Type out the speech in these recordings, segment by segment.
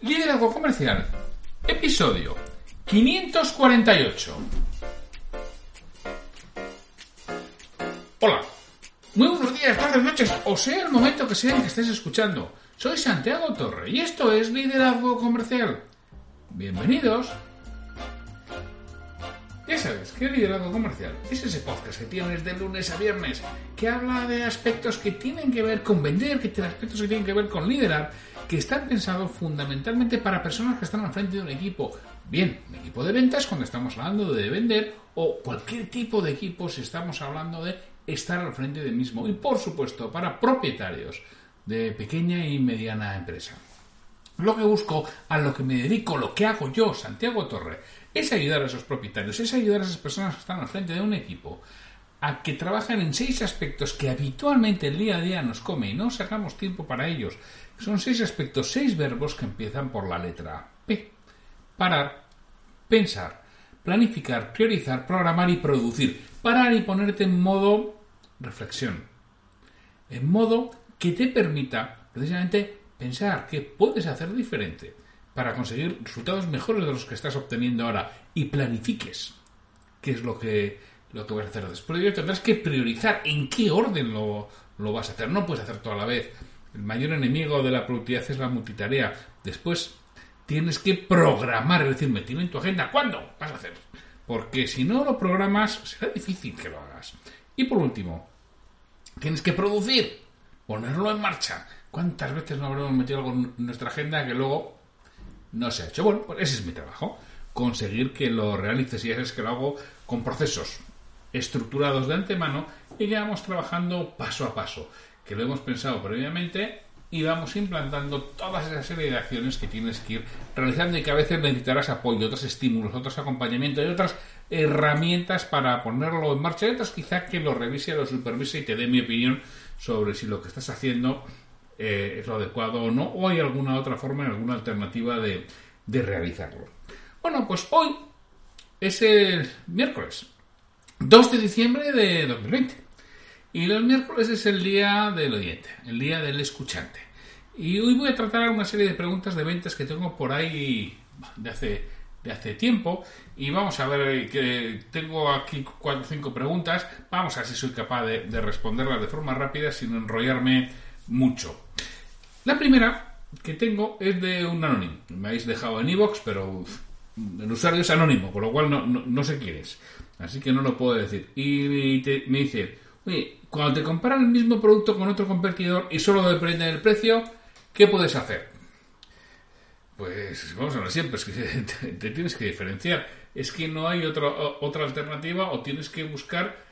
Liderazgo Comercial, episodio 548. Hola, muy buenos días, tardes, noches, o sea el momento que sea en que estés escuchando. Soy Santiago Torre y esto es Liderazgo Comercial. Bienvenidos. Sabes, ¿qué liderazgo comercial? Es ese podcast que tienes de lunes a viernes, que habla de aspectos que tienen que ver con vender, que tiene aspectos que tienen que ver con liderar, que están pensados fundamentalmente para personas que están al frente de un equipo. Bien, un equipo de ventas cuando estamos hablando de vender, o cualquier tipo de equipo si estamos hablando de estar al frente del mismo. Y por supuesto, para propietarios de pequeña y mediana empresa. Lo que busco, a lo que me dedico, lo que hago yo, Santiago Torre, es ayudar a esos propietarios, es ayudar a esas personas que están al frente de un equipo a que trabajen en seis aspectos que habitualmente el día a día nos come y no sacamos tiempo para ellos. Son seis aspectos, seis verbos que empiezan por la letra P. Parar, pensar, planificar, priorizar, programar y producir. Parar y ponerte en modo reflexión. En modo que te permita precisamente pensar qué puedes hacer diferente para conseguir resultados mejores de los que estás obteniendo ahora y planifiques qué es lo que, lo que vas a hacer después. tendrás que priorizar en qué orden lo, lo vas a hacer. No puedes hacer todo a la vez. El mayor enemigo de la productividad es la multitarea. Después tienes que programar, es decir, metir en tu agenda cuándo vas a hacer. Porque si no lo programas, será difícil que lo hagas. Y por último, tienes que producir, ponerlo en marcha. ¿Cuántas veces no habremos metido algo en nuestra agenda que luego no se ha hecho? Bueno, pues ese es mi trabajo. Conseguir que lo realices y es que lo hago con procesos estructurados de antemano y que vamos trabajando paso a paso, que lo hemos pensado previamente y vamos implantando toda esa serie de acciones que tienes que ir realizando y que a veces necesitarás apoyo, otros estímulos, otros acompañamientos y otras herramientas para ponerlo en marcha y otras quizá que lo revise, lo supervise y te dé mi opinión sobre si lo que estás haciendo eh, es lo adecuado o no, o hay alguna otra forma, alguna alternativa de, de realizarlo. Bueno, pues hoy es el miércoles 2 de diciembre de 2020. Y los miércoles es el día del oyente, el día del escuchante. Y hoy voy a tratar una serie de preguntas de ventas que tengo por ahí de hace, de hace tiempo. Y vamos a ver que tengo aquí cuatro o cinco preguntas. Vamos a ver si soy capaz de responderlas de forma rápida sin enrollarme mucho. La primera que tengo es de un anónimo. Me habéis dejado en iVoox, pero el usuario es anónimo, por lo cual no, no, sé quién es. Así que no lo puedo decir. Y me dice, cuando te comparan el mismo producto con otro competidor y solo depende del precio, ¿qué puedes hacer? Pues vamos a ver siempre, es que te, tienes que diferenciar. Es que no hay otra, otra alternativa o tienes que buscar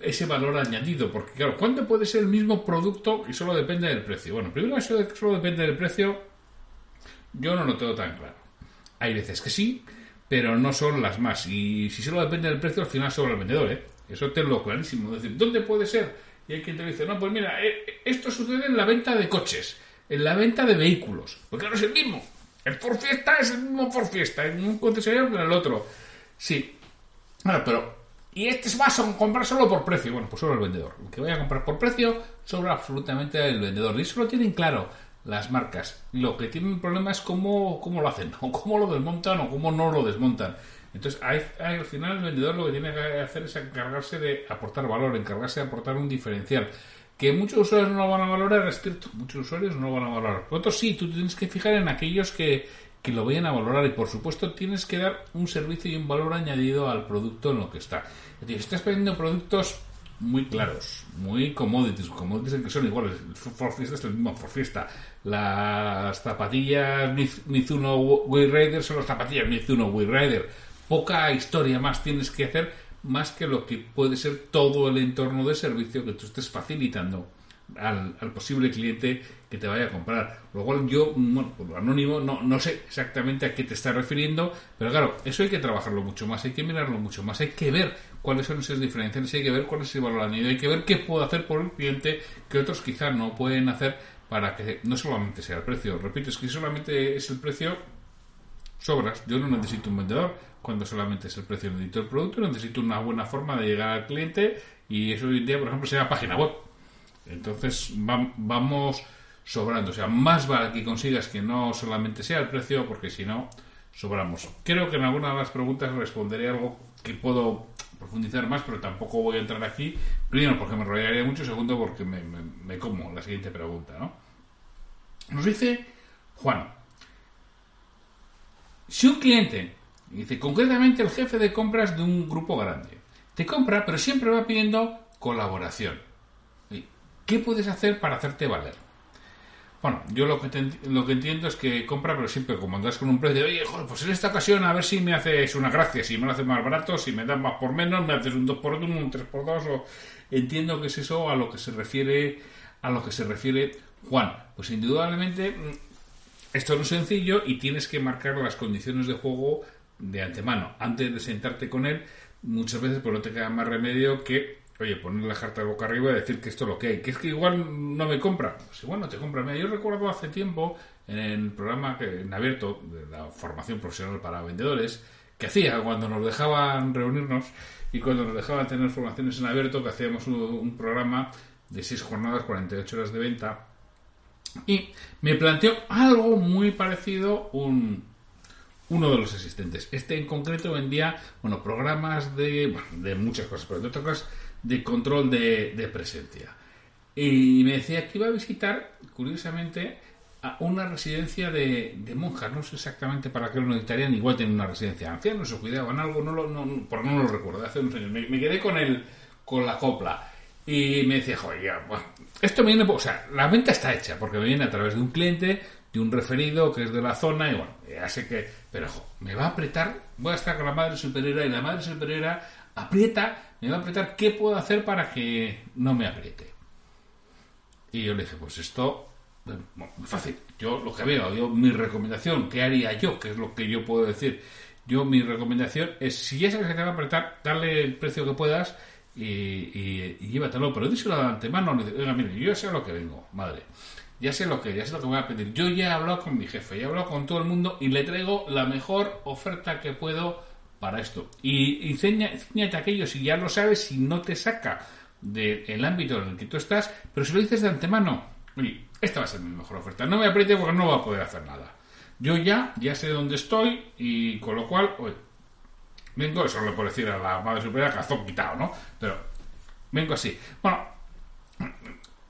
ese valor añadido. Porque, claro, ¿cuánto puede ser el mismo producto y solo depende del precio? Bueno, primero eso de que solo depende del precio, yo no lo tengo tan claro. Hay veces que sí, pero no son las más. Y si solo depende del precio, al final sobre el vendedor, ¿eh? Eso tengo clarísimo. Es decir, ¿dónde puede ser? Y hay quien te dice, no, pues mira, eh, esto sucede en la venta de coches, en la venta de vehículos. Porque claro, es el mismo. El Ford Fiesta es el mismo Ford Fiesta, en un concesionario que en el otro. Sí. Bueno, pero y este va a comprar solo por precio. Bueno, pues solo el vendedor. El que vaya a comprar por precio, sobra absolutamente el vendedor. Y eso lo tienen claro las marcas. Lo que tienen problema es cómo, cómo lo hacen, o cómo lo desmontan, o cómo no lo desmontan. Entonces, al final el vendedor lo que tiene que hacer es encargarse de aportar valor, encargarse de aportar un diferencial. Que muchos usuarios no lo van a valorar, es cierto, muchos usuarios no lo van a valorar. Otros sí, tú tienes que fijar en aquellos que, que lo vayan a valorar y por supuesto tienes que dar un servicio y un valor añadido al producto en lo que está. Es decir, estás vendiendo productos muy claros, muy commodities, commodities que son iguales. For Fiesta es el mismo For Fiesta. Las zapatillas Mizuno Wii Rider son las zapatillas Mizuno Wii Rider. Poca historia más tienes que hacer más que lo que puede ser todo el entorno de servicio que tú estés facilitando al, posible cliente que te vaya a comprar. Lo cual yo, bueno, por lo anónimo, no, no sé exactamente a qué te está refiriendo, pero claro, eso hay que trabajarlo mucho más, hay que mirarlo mucho más, hay que ver cuáles son esas diferencias, hay que ver cuál es el valor añadido, hay que ver qué puedo hacer por el cliente que otros quizás no pueden hacer para que no solamente sea el precio. Repito, es que solamente es el precio, sobras. Yo no necesito un vendedor cuando solamente es el precio, necesito el producto, necesito una buena forma de llegar al cliente y eso hoy en día, por ejemplo, sea página web entonces vamos sobrando. O sea, más vale que consigas que no solamente sea el precio, porque si no, sobramos. Creo que en alguna de las preguntas responderé algo que puedo profundizar más, pero tampoco voy a entrar aquí. Primero, porque me enrollaría mucho. Segundo, porque me, me como la siguiente pregunta, ¿no? Nos dice Juan. Si un cliente, dice concretamente el jefe de compras de un grupo grande, te compra, pero siempre va pidiendo colaboración. ¿Qué puedes hacer para hacerte valer? Bueno, yo lo que, lo que entiendo es que compra, pero siempre como andas con un precio, oye, joder, pues en esta ocasión a ver si me haces una gracia, si me lo haces más barato, si me das más por menos, me haces un 2 por 1, un 3 por 2, o entiendo que es eso a lo que se refiere, a lo que se refiere Juan. Pues indudablemente mm, esto no es sencillo y tienes que marcar las condiciones de juego de antemano. Antes de sentarte con él, muchas veces pues no te queda más remedio que oye, poner la carta boca arriba y decir que esto es lo que hay. Que es que igual no me compra. Pues igual no te compra. Mira, yo recuerdo hace tiempo en el programa en abierto de la formación profesional para vendedores que hacía cuando nos dejaban reunirnos y cuando nos dejaban tener formaciones en abierto, que hacíamos un, programa de 6 jornadas, 48 horas de venta. Y me planteó algo muy parecido un, uno de los asistentes. Este en concreto vendía, bueno, programas de, de muchas cosas, pero de otras cosas de control de, presencia. Y me decía que iba a visitar, curiosamente, a una residencia de, monjas. No sé exactamente para qué lo necesitarían. Igual tienen una residencia de ancianos o cuidaban algo. No lo, no, no lo recuerdo. Hace unos años. Me, quedé con el, con la copla. Y me decía, joder, esto me viene, o sea, la venta está hecha porque me viene a través de un cliente, de un referido que es de la zona y bueno, ya sé que, pero me va a apretar, voy a estar con la madre superiora y la madre superiora aprieta me va a apretar, ¿qué puedo hacer para que no me apriete? Y yo le dije, pues esto, muy fácil. Yo lo que veo, yo mi recomendación, ¿qué haría yo? ¿Qué es lo que yo puedo decir? Yo mi recomendación es, si ya sabes que te va a apretar, dale el precio que puedas y, y, llévatelo. Pero díselo de antemano, oiga, mire, yo sé lo que vengo, madre. Ya sé lo que, ya sé lo que voy a pedir. Yo ya he hablado con mi jefe, ya he hablado con todo el mundo y le traigo la mejor oferta que puedo para esto. Y, y aquello si ya lo sabes, si no te saca del ámbito en el que tú estás, pero si lo dices de antemano, oye, esta va a ser mi mejor oferta. No me apriete porque no va a poder hacer nada. Yo ya, ya sé dónde estoy y con lo cual, oye, vengo, eso le puedo decir a la madre superior, cazón quitado, ¿no? Pero vengo así. Bueno,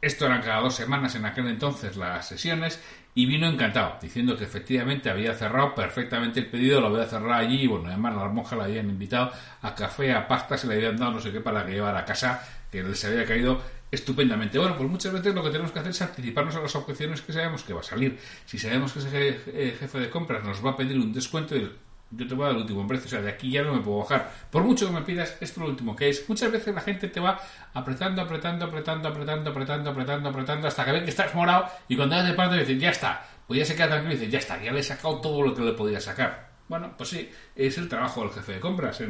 esto eran cada dos semanas en aquel entonces las sesiones y vino encantado, diciendo que efectivamente había cerrado perfectamente el pedido, lo había cerrado allí bueno, además las monjas le habían invitado a café, a pasta, se le habían dado no sé qué para que llevara a casa, que les había caído estupendamente. Bueno, pues muchas veces lo que tenemos que hacer es anticiparnos a las objeciones que sabemos que va a salir. Si sabemos que ese eh, jefe de compras nos va a pedir un descuento, yo te voy a dar el último precio, o sea, de aquí ya no me puedo bajar. Por mucho que me pidas, esto es lo último que es. Muchas veces la gente te va apretando, apretando, apretando, apretando, apretando, apretando, apretando, hasta que ve que estás morado y cuando das de parte dices, ya está. Pues ya se queda tranquilo y dices, ya está, ya le he sacado todo lo que le podía sacar. Bueno, pues sí, es el trabajo del jefe de compras.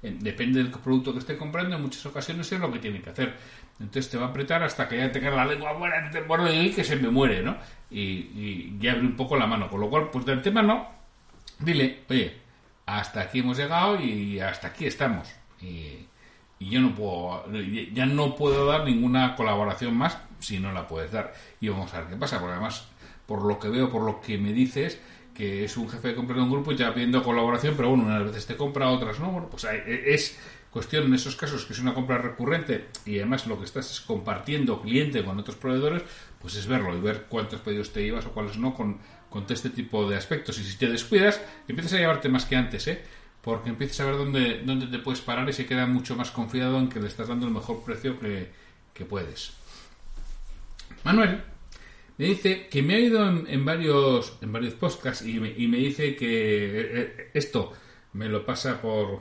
depende del producto que esté comprando, en muchas ocasiones es lo que tiene que hacer. Entonces te va a apretar hasta que ya te queda la lengua borde de ahí que se me muere, ¿no? Y, y ya abre un poco la mano. Con lo cual, pues del tema no, dile, oye, hasta aquí hemos llegado y hasta aquí estamos. Y, yo no puedo, ya no puedo dar ninguna colaboración más si no la puedes dar. Y vamos a ver qué pasa, porque además, por lo que veo, por lo que me dices, que es un jefe de compra de un grupo y va pidiendo colaboración, pero bueno, unas veces te compra, otras no. Bueno, pues es cuestión en esos casos que es una compra recurrente y además lo que estás es compartiendo cliente con otros proveedores, pues es verlo y ver cuántos pedidos te llevas o cuáles no con con este tipo de aspectos. Y si te descuidas, empiezas a llevarte más que antes, ¿eh? Porque empiezas a ver dónde, dónde te puedes parar y se queda mucho más confiado en que le estás dando el mejor precio que, puedes. Manuel me dice que me ha ido en, varios, en varios podcasts y me, y me dice que eh, eh, esto me lo pasa por,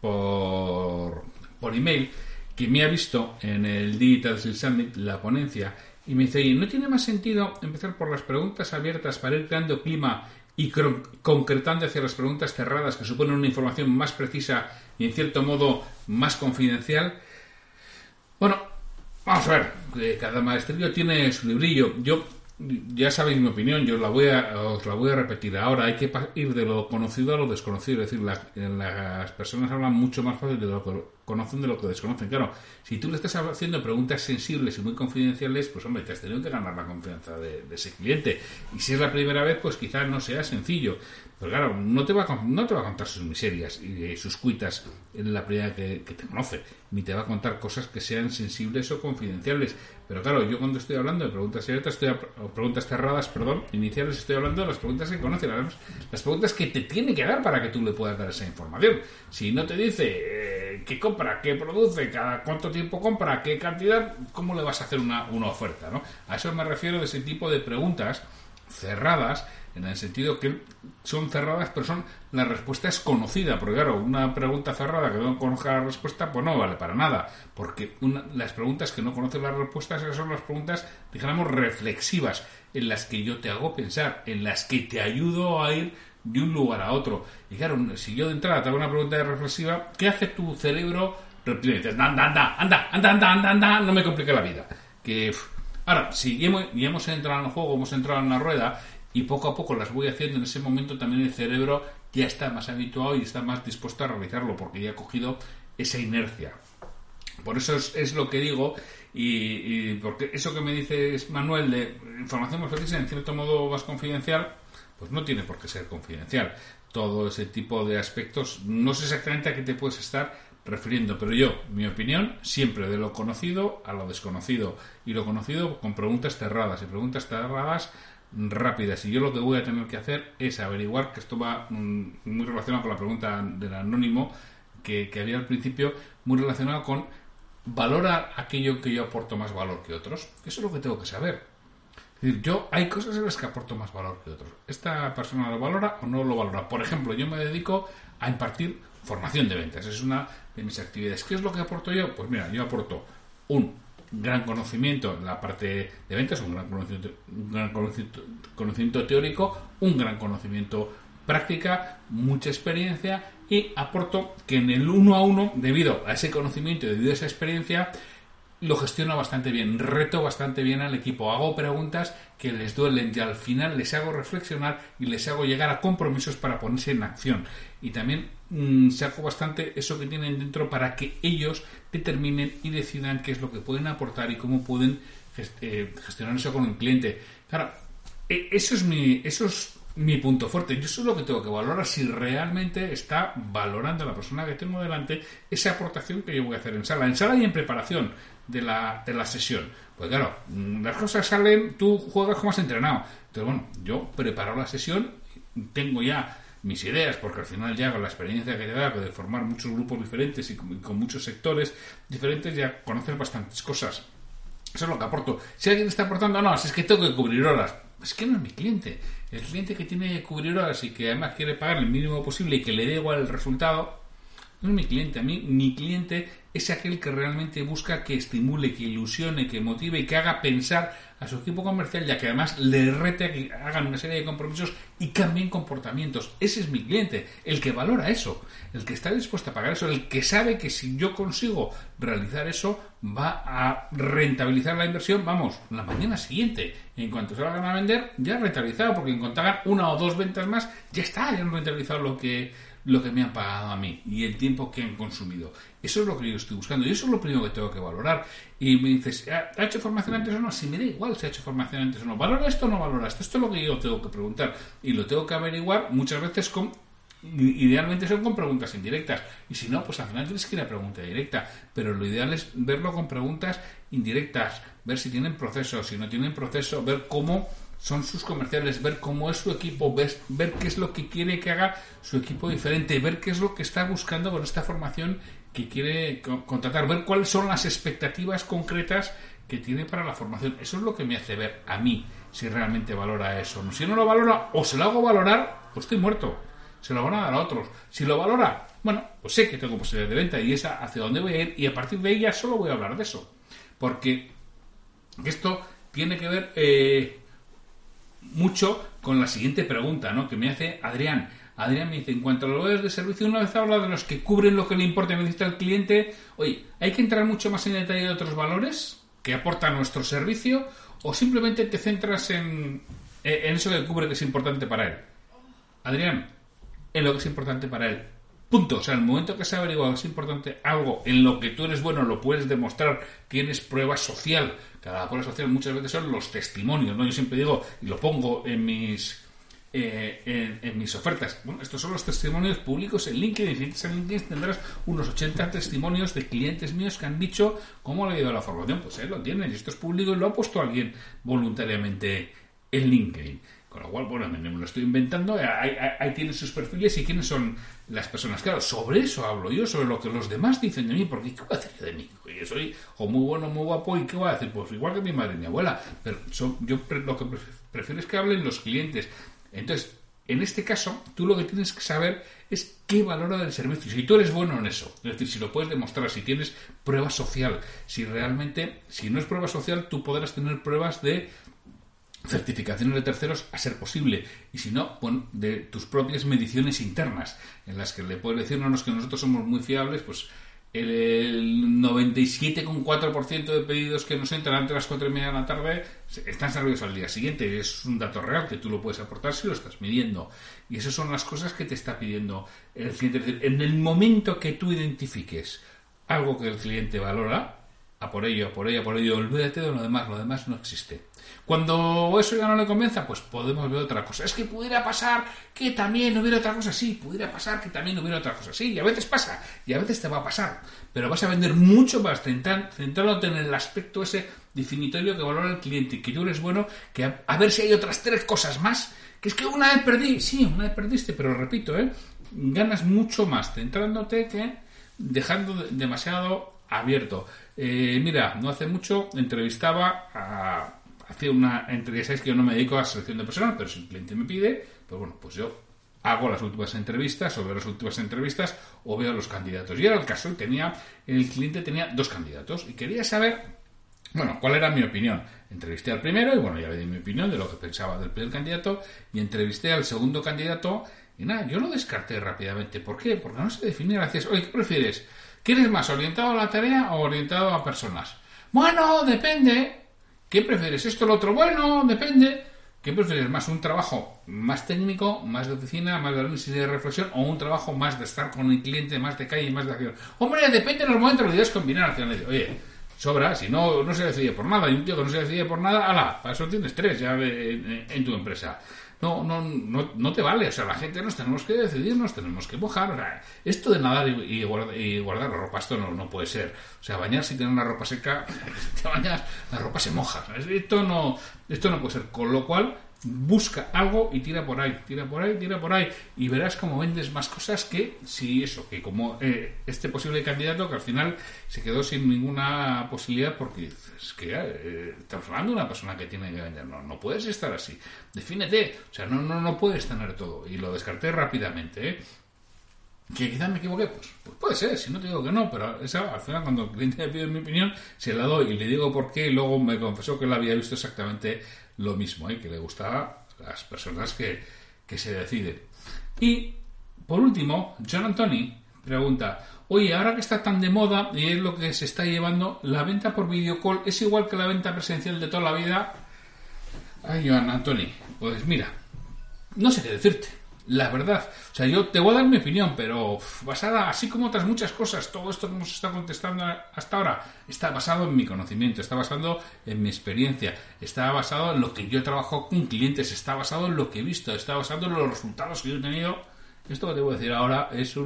por, por email, que me ha visto en el Digital Summit la ponencia y me dice, ¿no tiene más sentido empezar por las preguntas abiertas para ir creando clima y concretando hacia las preguntas cerradas que suponen una información más precisa y en cierto modo más confidencial? Bueno, vamos a ver, cada maestrillo tiene su librillo. Yo, ya sabéis mi opinión, yo la voy a, os la voy a repetir ahora. Hay que ir de lo conocido a lo desconocido, es decir, las personas hablan mucho más fácil de lo, conocen de lo que desconocen. Claro, si tú le estás haciendo preguntas sensibles y muy confidenciales, pues hombre, te has tenido que ganar la confianza de, ese cliente. Y si es la primera vez, pues quizás no sea sencillo. Pero claro, no te va a, no te va a contar sus miserias y sus cuitas en la primera que, que te conoce, ni te va a contar cosas que sean sensibles o confidenciales. Pero claro, yo cuando estoy hablando de preguntas abiertas, estoy o preguntas cerradas, perdón, iniciales, estoy hablando de las preguntas que conoce, las, las preguntas que te tiene que dar para que tú le puedas dar esa información. Si no te dice eh, qué compra, qué produce, cada cuánto tiempo compra, qué cantidad, ¿cómo le vas a hacer una, una oferta? ¿no? A eso me refiero de ese tipo de preguntas cerradas en el sentido que son cerradas, pero son la respuesta es conocida, porque claro, una pregunta cerrada que no conozca la respuesta, pues no vale para nada, porque las preguntas que no conocen las respuestas esas son las preguntas, dijéramos, reflexivas, en las que yo te hago pensar, en las que te ayudo a ir de un lugar a otro. Y claro, si yo de entrada te hago una pregunta reflexiva, ¿qué hace tu cerebro? Repite, anda, anda, anda, anda, anda, anda, anda, no me complique la vida. Que Ahora, si hemos, hemos entrado en el juego, hemos entrado en la rueda y poco a poco las voy haciendo, en ese momento también el cerebro ya está más habituado y está más dispuesto a realizarlo porque ya ha cogido esa inercia. Por eso es, lo que digo y, porque eso que me dice Manuel de información más precisa, en cierto modo más confidencial, pues no tiene por qué ser confidencial. Todo ese tipo de aspectos, no sé exactamente a qué te puedes estar refiriendo, pero yo, mi opinión, siempre de lo conocido a lo desconocido y lo conocido con preguntas cerradas y preguntas cerradas rápidas. Y yo lo que voy a tener que hacer es averiguar, que esto va mm, muy relacionado con la pregunta del anónimo que, había al principio, muy relacionado con valorar aquello que yo aporto más valor que otros. Eso es lo que tengo que saber. Es decir, yo hay cosas en las que aporto más valor que otros. ¿Esta persona lo valora o no lo valora? Por ejemplo, yo me dedico a impartir formación de ventas. Es una de mis actividades. ¿Qué es lo que aporto yo? Pues mira, yo aporto un gran conocimiento en la parte de ventas, un gran conocimiento, un gran conocimiento, teórico, un gran conocimiento práctica, mucha experiencia y aporto que en el uno a uno, debido a ese conocimiento y debido a esa experiencia, lo gestiono bastante bien, reto bastante bien al equipo, hago preguntas que les duelen y al final les hago reflexionar y les hago llegar a compromisos para ponerse en acción. Y también mm, saco bastante eso que tienen dentro para que ellos determinen y decidan qué es lo que pueden aportar y cómo pueden eh, gestionar eso con un cliente. Claro, e, eso es mi, eso es mi punto fuerte. Yo eso es lo que tengo que valorar si realmente está valorando la persona que tengo delante esa aportación que yo voy a hacer en sala, en sala y en preparación de la, de la sesión. Pues claro, mm, las cosas salen, tú juegas como has entrenado. Entonces, bueno, yo preparo la sesión, tengo ya mis ideas, porque al final ya con la experiencia que te da de formar muchos grupos diferentes y con, muchos sectores diferentes, ya conoces bastantes cosas. Eso es lo que aporto. Si alguien está aportando, no, si es que tengo que cubrir horas. Es que no es mi cliente. El cliente que tiene que cubrir horas y que además quiere pagar el mínimo posible y que le dé igual el resultado, no es mi cliente. A mí, mi cliente es aquel que realmente busca que estimule, que ilusione, que motive y que haga pensar a su equipo comercial, ya que además le rete a que hagan una serie de compromisos y cambien comportamientos. Ese es mi cliente, el que valora eso, el que está dispuesto a pagar eso, el que sabe que si yo consigo realizar eso, va a rentabilizar la inversión, vamos, la mañana siguiente. En cuanto se vayan a vender, ya rentabilizado, porque en hagan una o dos ventas más, ya está, ya han rentabilizado lo que lo que me han pagado a mí y el tiempo que han consumido. Eso es lo que yo estoy buscando y eso es lo primero que tengo que valorar. Y me dices, ¿ha hecho formación antes o no? Si me da igual si ha hecho formación antes o no. ¿Valora esto o no valora esto? Esto es lo que yo tengo que preguntar y lo tengo que averiguar muchas veces con idealmente son con preguntas indirectas y si no pues al final tienes que ir a pregunta directa pero lo ideal es verlo con preguntas indirectas ver si tienen proceso si no tienen proceso ver cómo son sus comerciales, ver cómo es su equipo, ver, ver qué es lo que quiere que haga su equipo diferente, ver qué es lo que está buscando con esta formación que quiere contratar, ver cuáles son las expectativas concretas que tiene para la formación. Eso es lo que me hace ver a mí si realmente valora eso. Si no lo valora o se lo hago valorar, pues estoy muerto. Se lo van a dar a otros. Si lo valora, bueno, pues sé que tengo posibilidades de venta y esa hacia dónde voy a ir y a partir de ella solo voy a hablar de eso. Porque esto tiene que ver eh, mucho con la siguiente pregunta, ¿no? Que me hace Adrián. Adrián me dice, en cuanto a los valores de servicio, una vez hablado de los que cubren lo que le importa y necesita el cliente, oye, ¿hay que entrar mucho más en detalle de otros valores que aporta nuestro servicio o simplemente te centras en, en eso que cubre que es importante para él? Adrián, en lo que es importante para él. Punto. O sea, en el momento que se ha averiguado es importante algo en lo que tú eres bueno, lo puedes demostrar, tienes prueba social. Cada prueba social muchas veces son los testimonios, ¿no? Yo siempre digo, y lo pongo en mis eh, en, mis ofertas. Bueno, estos son los testimonios públicos en LinkedIn. Si entras en LinkedIn tendrás unos 80 testimonios de clientes míos que han dicho cómo le ha ido la formación. Pues él lo tienen, esto es público y lo ha puesto alguien voluntariamente en LinkedIn. Con lo cual, bueno, me, lo estoy inventando, ahí, ahí, tienen sus perfiles y quiénes son las personas. Claro, sobre eso hablo yo, sobre lo que los demás dicen de mí, porque ¿qué voy a decir de mí? Yo soy o muy bueno, muy guapo, ¿y qué voy a decir? Pues igual que mi madre y mi abuela, pero yo lo que prefiero es que hablen los clientes, entonces, en este caso, tú lo que tienes que saber es qué valora del servicio. Si tú eres bueno en eso, es decir, si lo puedes demostrar, si tienes prueba social, si realmente, si no es prueba social, tú podrás tener pruebas de certificaciones de terceros a ser posible y si no, bueno, de tus propias mediciones internas en las que le puedes decir, no, no, que nosotros somos muy fiables, pues el 97,4% de pedidos que nos entran antes de las 4 y media de la tarde están servidos al día siguiente. Es un dato real que tú lo puedes aportar si lo estás midiendo. Y esas son las cosas que te está pidiendo el cliente. En el momento que tú identifiques algo que el cliente valora, a por ello, a por ello, a por ello, olvídate de lo demás, lo demás no existe. Cuando eso ya no le convenza, pues podemos ver otra cosa. Es que pudiera pasar que también hubiera otra cosa, sí, pudiera pasar que también hubiera otra cosa, sí, y a veces pasa, y a veces te va a pasar, pero vas a vender mucho más centrándote en el aspecto ese definitorio que valora el cliente y que tú eres bueno, que a, ver si hay otras tres cosas más, que es que una vez perdí, sí, una vez perdiste, pero repito, ¿eh? ganas mucho más centrándote que dejando demasiado abierto. Eh, mira, no hace mucho entrevistaba a hacía una entrevista, sabéis que yo no me dedico a selección de personal, pero si un cliente me pide, pues bueno, pues yo hago las últimas entrevistas o veo las últimas entrevistas o veo los candidatos. Y era el caso, tenía, el cliente tenía dos candidatos y quería saber, bueno, cuál era mi opinión. Entrevisté al primero y bueno, ya le di mi opinión de lo que pensaba del primer candidato y entrevisté al segundo candidato y nada, yo lo descarté rápidamente. ¿Por qué? Porque no se definía gracias. Oye, ¿qué prefieres? ¿Quieres más orientado a la tarea o orientado a personas? Bueno, depende. ¿Qué prefieres? ¿Esto o lo otro? Bueno, depende. ¿Qué prefieres? ¿Más un trabajo más técnico, más de oficina, más de análisis de reflexión o un trabajo más de estar con el cliente, más de calle y más de acción? Hombre, depende de los momentos, lo debes combinar. Oye, sobra, si no, no se decide por nada. Y un tío que no se decide por nada, ala, para eso tienes tres ya en tu empresa no, no, no, no te vale. O sea, la gente nos tenemos que decidir, nos tenemos que mojar. O sea, esto de nadar y, guardar, la ropa, esto no, puede ser. O sea, bañarse y tener una ropa seca, si te bañas, la ropa se moja. Esto no, esto no puede ser. Con lo cual, busca algo y tira por ahí, tira por ahí, tira por ahí y verás cómo vendes más cosas que si eso, que como eh, este posible candidato que al final se quedó sin ninguna posibilidad porque es que eh, estamos hablando de una persona que tiene que vender, no, no puedes estar así, defínete, o sea, no, no, no puedes tener todo. Y lo descarté rápidamente, ¿eh? Que quizás me equivoqué, pues, pues, puede ser, si no te digo que no, pero esa, al final cuando el cliente me pide mi opinión, se la doy y le digo por qué y luego me confesó que él había visto exactamente lo mismo, ¿eh? que le gustaba a las personas que, se deciden. Y, por último, John Anthony pregunta, oye, ahora que está tan de moda y es lo que se está llevando, ¿la venta por videocall es igual que la venta presencial de toda la vida? Ay, John Anthony, pues mira, no sé qué decirte la verdad. O sea, yo te voy a dar mi opinión, pero basada, así como otras muchas cosas, todo esto que hemos estado contestando hasta ahora está basado en mi conocimiento, está basado en mi experiencia, está basado en lo que yo trabajo con clientes, está basado en lo que he visto, está basado en los resultados que yo he tenido. Esto que te voy a decir ahora es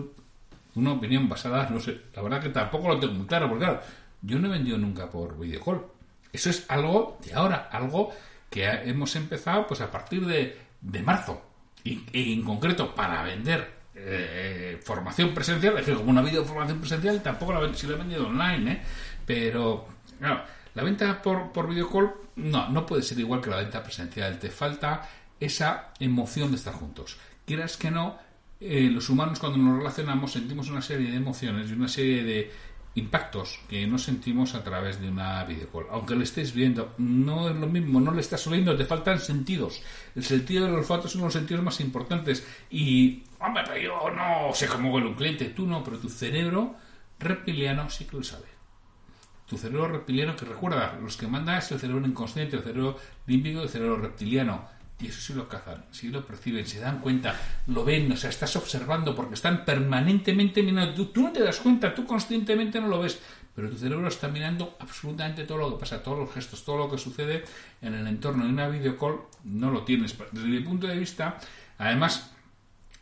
una opinión basada, no sé, la verdad que tampoco lo tengo muy claro, porque claro, yo no he vendido nunca por videocall. Eso es algo de ahora, algo que hemos empezado pues a partir de, de marzo y, en concreto para vender eh, formación presencial, es que como no ha habido formación presencial, tampoco la, si la he vendido online, ¿eh? pero claro, la venta por, por videocall no, no puede ser igual que la venta presencial, te falta esa emoción de estar juntos. Quieras que no, eh, los humanos cuando nos relacionamos sentimos una serie de emociones y una serie de impactos que no sentimos a través de una videocall. Aunque lo estés viendo, no es lo mismo, no le estás oyendo, te faltan sentidos. El sentido del olfato es uno de los sentidos más importantes. Y, hombre, pero yo no sé cómo huele un cliente, tú no, pero tu cerebro reptiliano sí que lo sabe. Tu cerebro reptiliano, que recuerda, los que manda es el cerebro inconsciente, el cerebro límbico y el cerebro reptiliano Y eso sí lo cazan, sí lo perciben, se dan cuenta, lo ven, o sea, estás observando porque están permanentemente mirando. Tú, no te das cuenta, tú conscientemente no lo ves, pero tu cerebro está mirando absolutamente todo lo que pasa, todos los gestos, todo lo que sucede en el entorno. En una videocall no lo tienes. Desde mi punto de vista, además,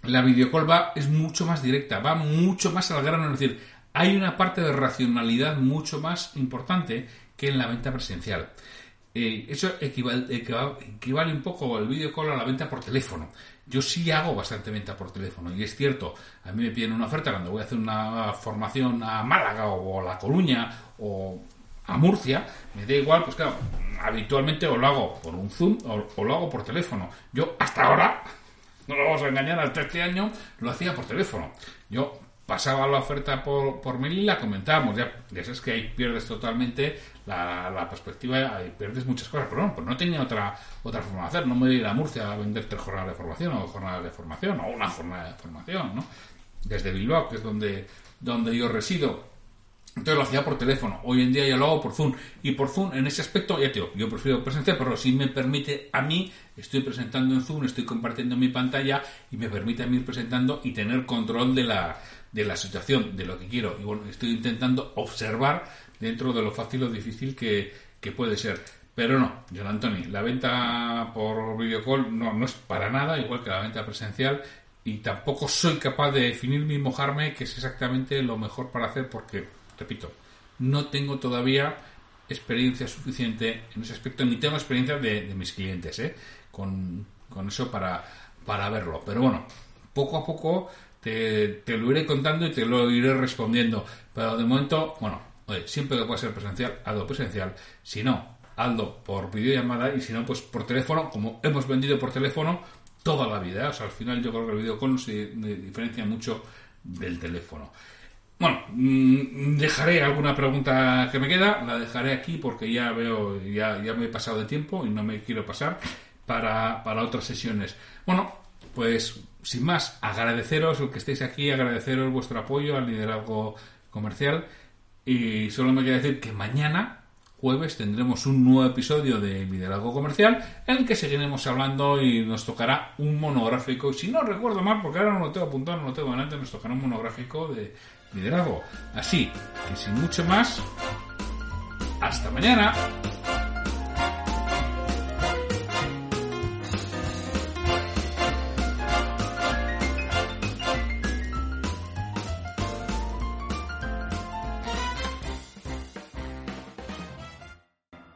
la videocall va, es mucho más directa, va mucho más al grano, es decir, hay una parte de racionalidad mucho más importante que en la venta presencial. Eh, eso equivale, equivale, un poco el video call a la venta por teléfono. Yo sí hago bastante venta por teléfono y es cierto, a mí me piden una oferta cuando voy a hacer una formación a Málaga o a La Coruña o a Murcia, me da igual, pues claro, habitualmente o lo hago por un Zoom o, lo hago por teléfono. Yo hasta ahora, no lo vamos a engañar, hasta este año lo hacía por teléfono. Yo pasaba la oferta por, por mail y la comentábamos. Ya, ya sabes que ahí pierdes totalmente la, perspectiva, ahí pierdes muchas cosas. Pero no, pues no tenía otra, otra forma de hacer. No me voy a ir a Murcia a vender tres jornadas de formación o jornadas de formación o una jornada de formación, ¿no? Desde Bilbao, que es donde, donde yo resido. Entonces lo hacía por teléfono. Hoy en día ya lo hago por Zoom. Y por Zoom, en ese aspecto, ya te digo, yo prefiero presencial, pero si me permite a mí, estoy presentando en Zoom, estoy compartiendo mi pantalla y me permite a mí ir presentando y tener control de la, de la situación, de lo que quiero. Y bueno, estoy intentando observar dentro de lo fácil o difícil que, puede ser. Pero no, John Anthony, la venta por videocall no, no es para nada igual que la venta presencial y tampoco soy capaz de definir ni mojarme que es exactamente lo mejor para hacer porque, repito, no tengo todavía experiencia suficiente en ese aspecto, ni tengo experiencia de, mis clientes ¿eh? con, con eso para, para verlo. Pero bueno, poco a poco te, lo iré contando y te lo iré respondiendo. Pero de momento, bueno, siempre que pueda ser presencial, hazlo presencial. Si no, hazlo por videollamada y si no, pues por teléfono, como hemos vendido por teléfono toda la vida. O sea, al final yo creo que el videocall se diferencia mucho del teléfono. Bueno, mm, dejaré alguna pregunta que me queda, la dejaré aquí porque ya veo, ya, ya me he pasado de tiempo y no me quiero pasar para, para otras sesiones. Bueno, pues sin más, agradeceros el que estéis aquí, agradeceros vuestro apoyo al liderazgo comercial y solo me queda decir que mañana, jueves, tendremos un nuevo episodio de liderazgo comercial en el que seguiremos hablando y nos tocará un monográfico, si no recuerdo mal, porque ahora no lo tengo apuntado, no lo tengo delante, nos tocará un monográfico de liderazgo. Así que sin mucho más, hasta mañana.